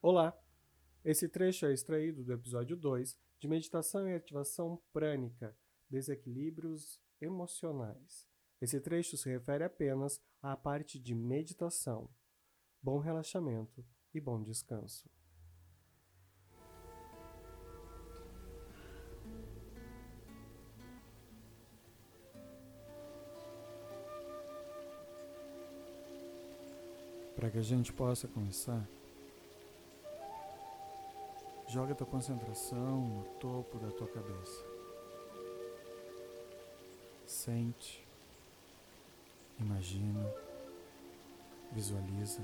Olá! Esse trecho é extraído do episódio 2 de Meditação e Ativação Prânica Desequilíbrios Emocionais. Esse trecho se refere apenas à parte de meditação. Bom relaxamento e bom descanso. Para que a gente possa começar, Joga tua concentração no topo da tua cabeça. Sente, imagina, visualiza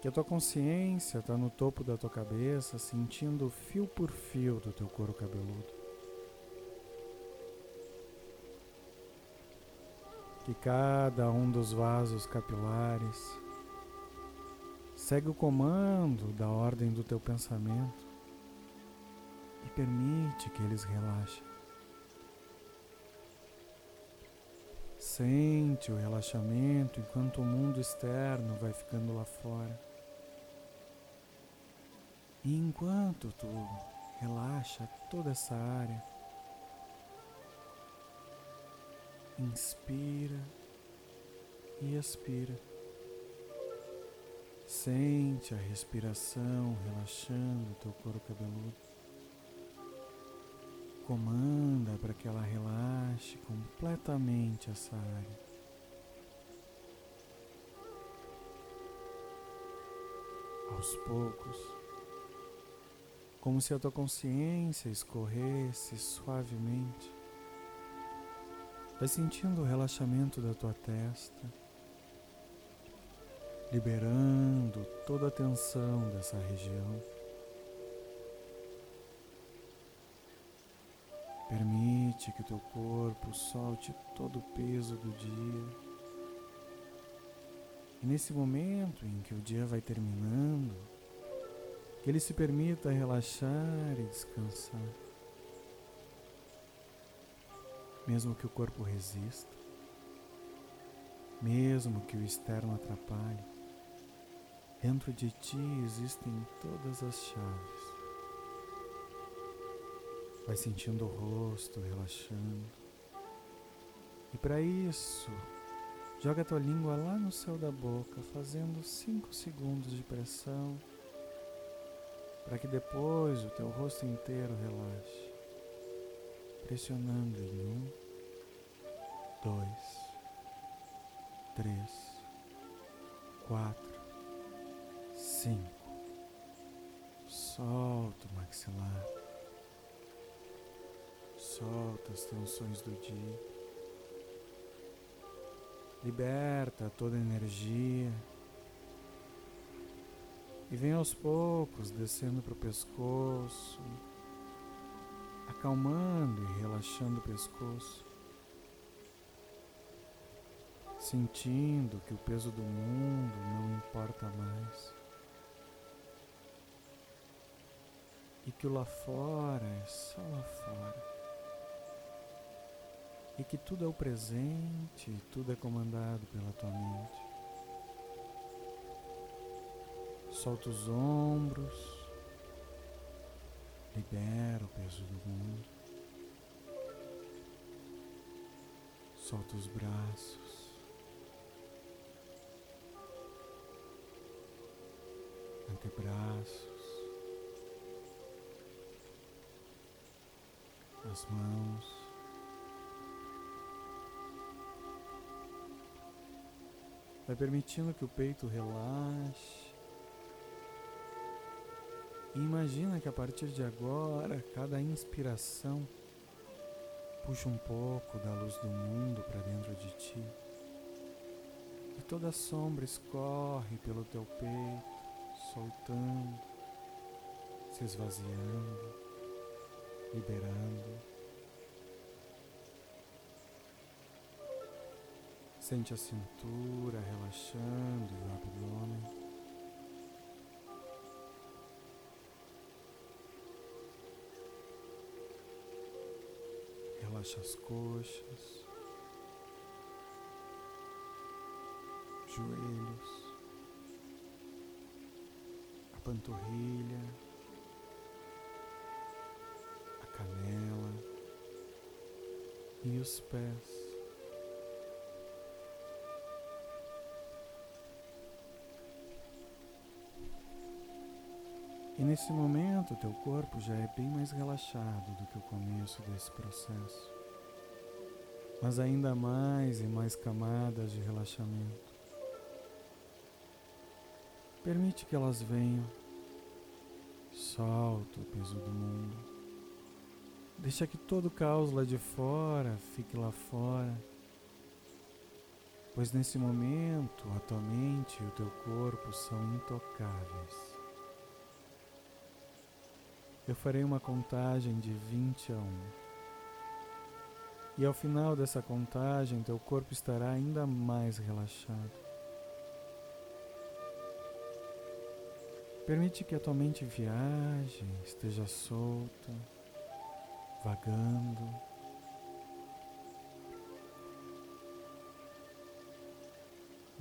que a tua consciência está no topo da tua cabeça, sentindo fio por fio do teu couro cabeludo. Que cada um dos vasos capilares Segue o comando da ordem do teu pensamento e permite que eles relaxem. Sente o relaxamento enquanto o mundo externo vai ficando lá fora. E enquanto tu relaxa toda essa área, inspira e expira. Sente a respiração relaxando o teu couro cabeludo. Comanda para que ela relaxe completamente essa área. Aos poucos, como se a tua consciência escorresse suavemente, vai sentindo o relaxamento da tua testa liberando toda a tensão dessa região. Permite que o teu corpo solte todo o peso do dia. E nesse momento em que o dia vai terminando, que ele se permita relaxar e descansar. Mesmo que o corpo resista, mesmo que o externo atrapalhe, Dentro de ti existem todas as chaves. Vai sentindo o rosto relaxando. E para isso, joga a tua língua lá no céu da boca, fazendo 5 segundos de pressão, para que depois o teu rosto inteiro relaxe. Pressionando em um, dois, três, quatro cinco. Solta o maxilar. Solta as tensões do dia. Liberta toda a energia. E vem aos poucos descendo para o pescoço, acalmando e relaxando o pescoço, sentindo que o peso do mundo não importa mais. Que o lá fora é só lá fora. E que tudo é o presente tudo é comandado pela tua mente. Solta os ombros, libera o peso do mundo. Solta os braços. Antebraços. As mãos. Vai permitindo que o peito relaxe. E imagina que a partir de agora, cada inspiração puxa um pouco da luz do mundo para dentro de ti. E toda a sombra escorre pelo teu peito, soltando, se esvaziando liberando. Sente a cintura relaxando e o abdômen. Relaxa as coxas, joelhos, a panturrilha, e os pés. E nesse momento, teu corpo já é bem mais relaxado do que o começo desse processo. Mas ainda mais e mais camadas de relaxamento. Permite que elas venham. Solta o peso do mundo. Deixa que todo o caos lá de fora fique lá fora. Pois nesse momento, a tua mente e o teu corpo são intocáveis. Eu farei uma contagem de 20 a 1. E ao final dessa contagem, teu corpo estará ainda mais relaxado. Permite que a tua mente viaje, esteja solta, vagando.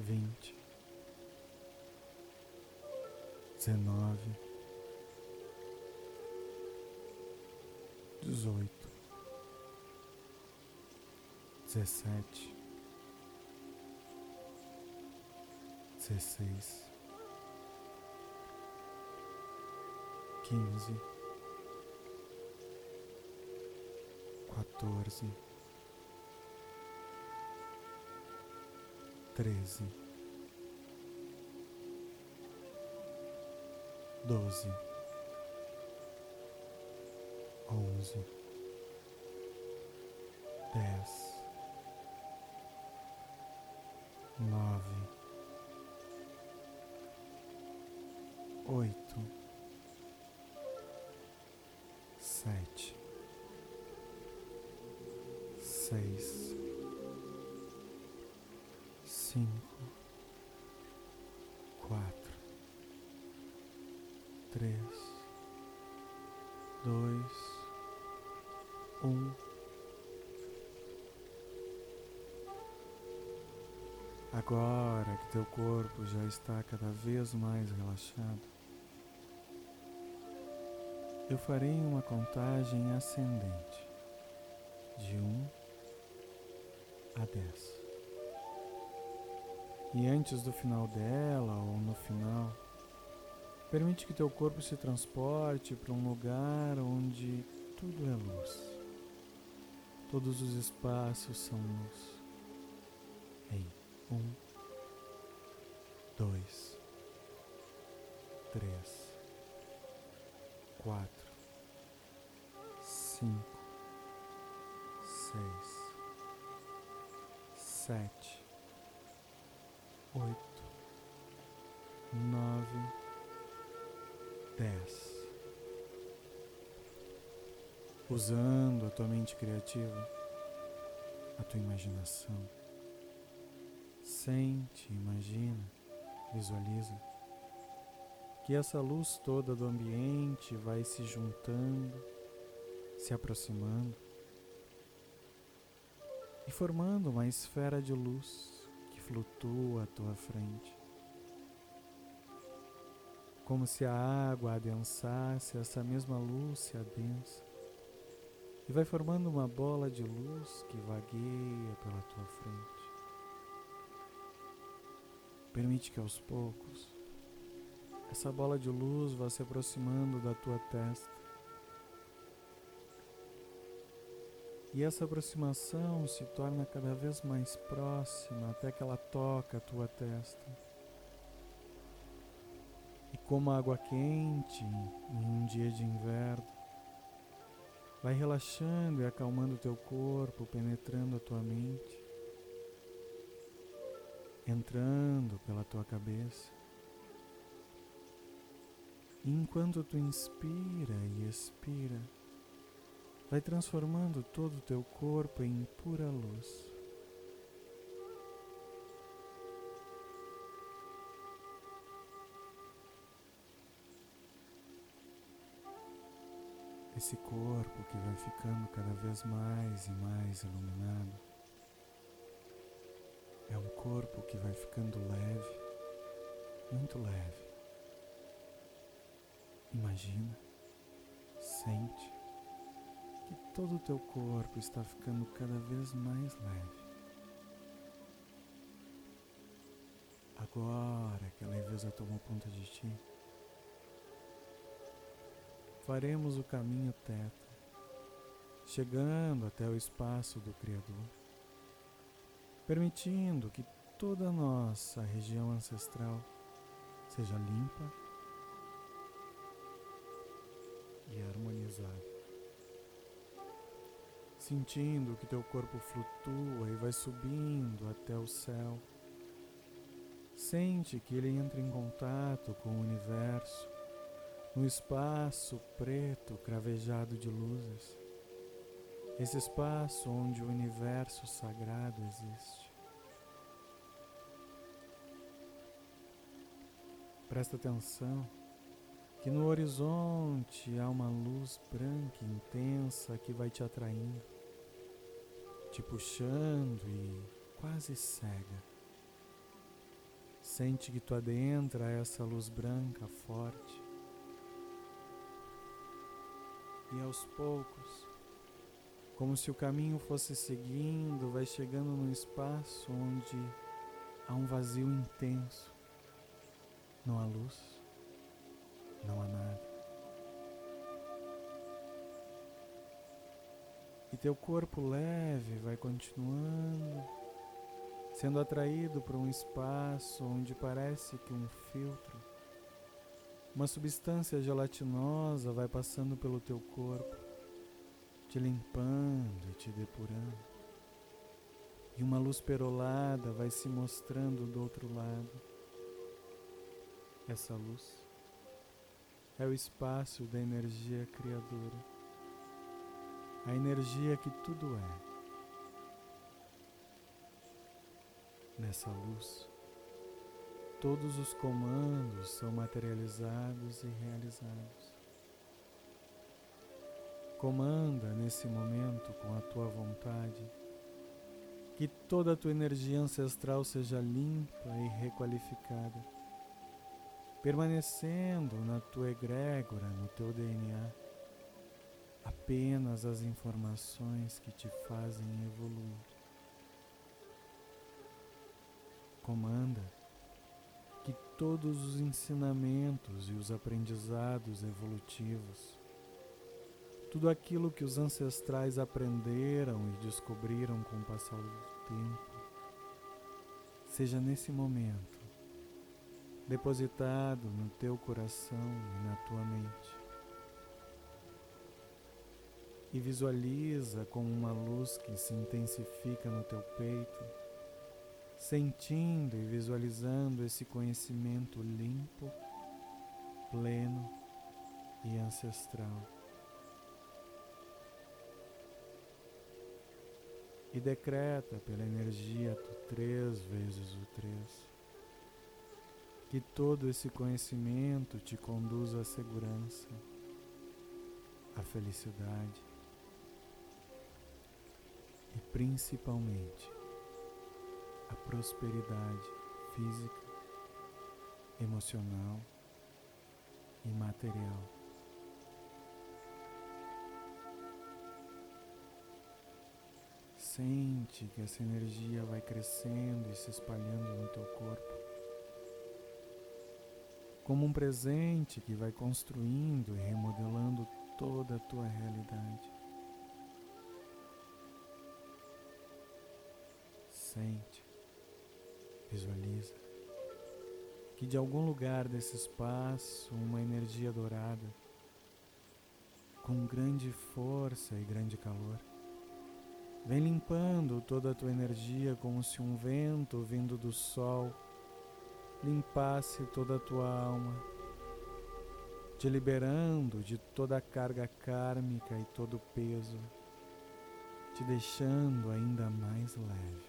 Vinte, dezenove, dezoito, dezessete, dezesseis, quinze, quatorze, treze, doze. Onze, dez, nove, oito, três, dois um. Agora que teu corpo já está cada vez mais relaxado, eu farei uma contagem ascendente de 1 um a 10. E antes do final dela ou no final, permite que teu corpo se transporte para um lugar onde tudo é luz. Todos os espaços são luz. Em um, dois, três, quatro, cinco, seis, sete, oito, usando a tua mente criativa, a tua imaginação. Sente, imagina, visualiza que essa luz toda do ambiente vai se juntando, se aproximando e formando uma esfera de luz que flutua à tua frente. Como se a água adensasse, essa mesma luz se adensa e vai formando uma bola de luz que vagueia pela tua frente. Permite que aos poucos essa bola de luz vá se aproximando da tua testa. E essa aproximação se torna cada vez mais próxima até que ela toca a tua testa. E como água quente em um dia de inverno, Vai relaxando e acalmando o teu corpo, penetrando a tua mente, entrando pela tua cabeça. E enquanto tu inspira e expira, vai transformando todo o teu corpo em pura luz. Esse corpo que vai ficando cada vez mais e mais iluminado. É um corpo que vai ficando leve, muito leve. Imagina, sente que todo o teu corpo está ficando cada vez mais leve. Agora que a leveza tomou conta de ti, faremos o caminho teta, chegando até o espaço do Criador, permitindo que toda nossa região ancestral seja limpa e harmonizada. Sentindo que teu corpo flutua e vai subindo até o céu Sente que ele entra em contato com o universo, no espaço preto cravejado de luzes, esse espaço onde o universo sagrado existe. Presta atenção que no horizonte há uma luz branca intensa que vai te atraindo, te puxando e quase cega. Sente que tu adentra essa luz branca forte. E aos poucos, como se o caminho fosse seguindo, vai chegando num espaço onde há um vazio intenso. Não há luz, não há nada. E teu corpo leve vai continuando sendo atraído para um espaço onde parece que um filtro, uma substância gelatinosa vai passando pelo teu corpo, te limpando e te depurando. E uma luz perolada vai se mostrando do outro lado. Essa luz é o espaço da energia criadora, a energia que tudo é. Nessa luz, todos os comandos são materializados e realizados. Comanda nesse momento com a tua vontade que toda a tua energia ancestral seja limpa e requalificada, permanecendo na tua egrégora, no teu DNA, apenas as informações que te fazem evoluir. comanda todos os ensinamentos e os aprendizados evolutivos, tudo aquilo que os ancestrais aprenderam e descobriram com o passar do tempo, seja nesse momento depositado no teu coração e na tua mente. E visualiza como uma luz que se intensifica no teu peito sentindo e visualizando esse conhecimento limpo, pleno e ancestral. E decreta pela energia do três vezes o três que todo esse conhecimento te conduza à segurança, à felicidade e principalmente a prosperidade física, emocional e material. Sente que essa energia vai crescendo e se espalhando no teu corpo. Como um presente que vai construindo e remodelando toda a tua realidade. Sente Visualiza que de algum lugar desse espaço uma energia dourada, com grande força e grande calor, vem limpando toda a tua energia como se um vento vindo do sol limpasse toda a tua alma, te liberando de toda a carga kármica e todo o peso, te deixando ainda mais leve.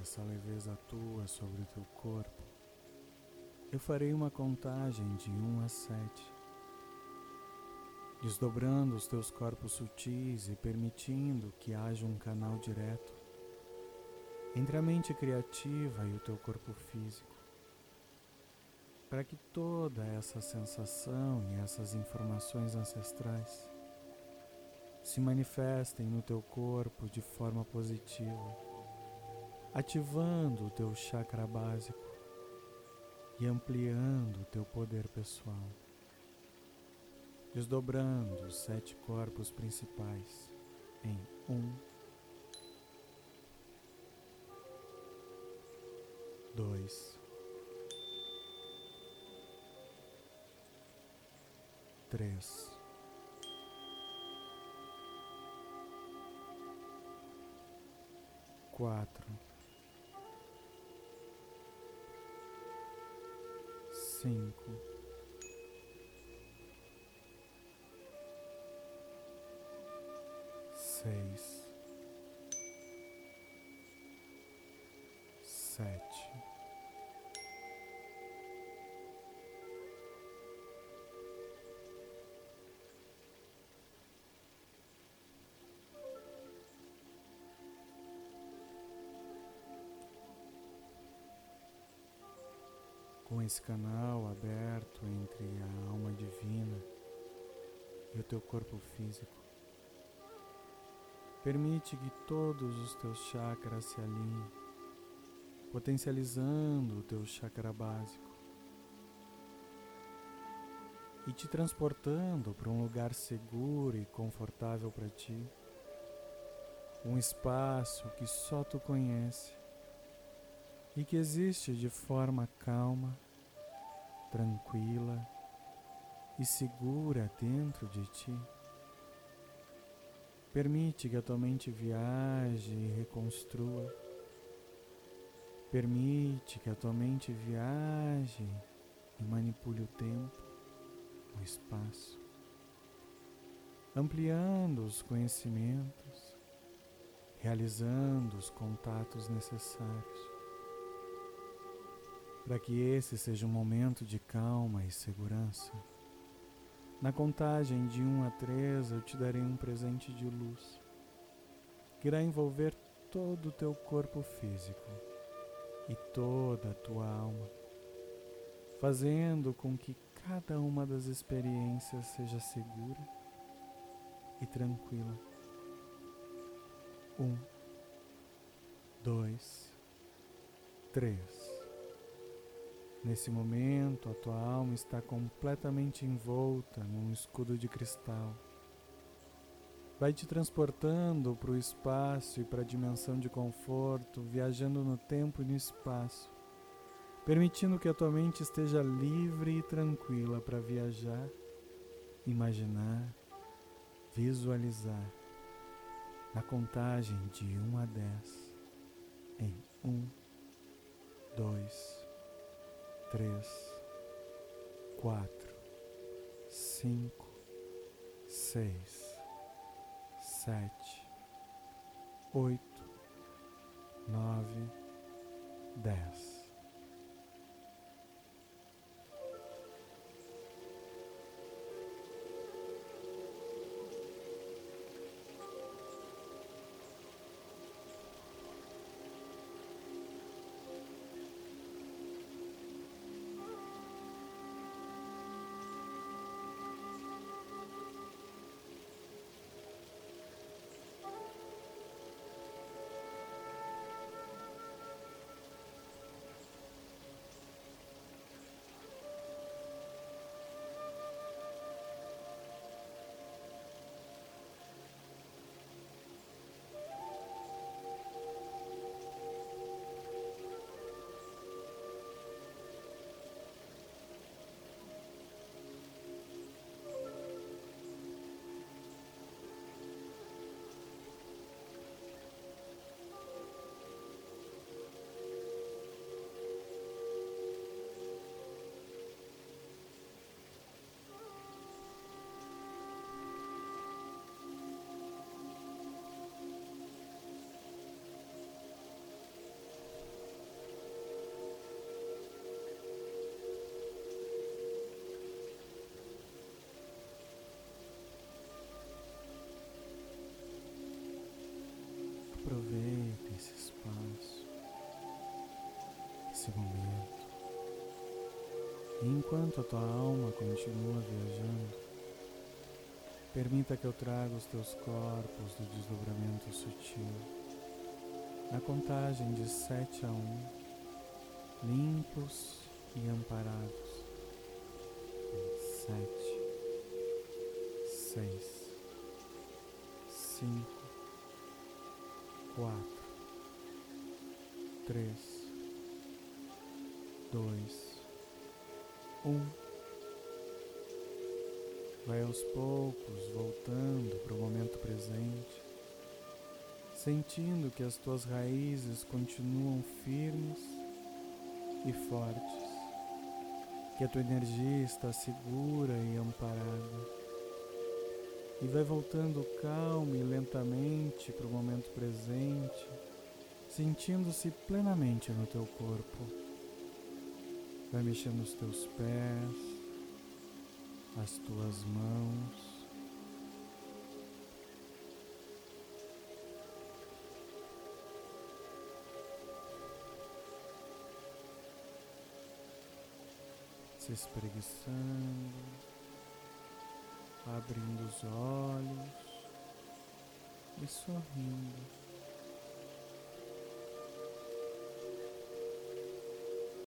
Essa leveza atua sobre o teu corpo, eu farei uma contagem de 1 a 7, desdobrando os teus corpos sutis e permitindo que haja um canal direto entre a mente criativa e o teu corpo físico, para que toda essa sensação e essas informações ancestrais se manifestem no teu corpo de forma positiva, ativando o teu chakra básico e ampliando o teu poder pessoal, desdobrando os sete corpos principais em um, dois, três. quatro, cinco, seis, sete. Esse canal aberto entre a alma divina e o teu corpo físico. Permite que todos os teus chakras se alinhem, potencializando o teu chakra básico e te transportando para um lugar seguro e confortável para ti, um espaço que só tu conhece e que existe de forma calma tranquila e segura dentro de ti. Permite que a tua mente viaje e reconstrua. Permite que a tua mente viaje e manipule o tempo, o espaço, ampliando os conhecimentos, realizando os contatos necessários para que esse seja um momento de calma e segurança. Na contagem de 1 a 3, eu te darei um presente de luz, que irá envolver todo o teu corpo físico e toda a tua alma, fazendo com que cada uma das experiências seja segura e tranquila. Um, dois, três. Nesse momento, a tua alma está completamente envolta num escudo de cristal. Vai te transportando para o espaço e para a dimensão de conforto, viajando no tempo e no espaço, permitindo que a tua mente esteja livre e tranquila para viajar, imaginar, visualizar, na contagem de 1 a 10, em 1, 2, três, quatro, cinco, seis, sete, oito, nove, dez. Enquanto a tua alma continua viajando, permita que eu traga os teus corpos do desdobramento sutil. Na contagem de sete a um, limpos e amparados. Sete, seis, cinco, quatro, três, dois, um. Vai aos poucos voltando para o momento presente, sentindo que as tuas raízes continuam firmes e fortes, que a tua energia está segura e amparada. E vai voltando calmo e lentamente para o momento presente, sentindo-se plenamente no teu corpo. Vai mexendo os teus pés, as tuas mãos. Se espreguiçando, abrindo os olhos e sorrindo.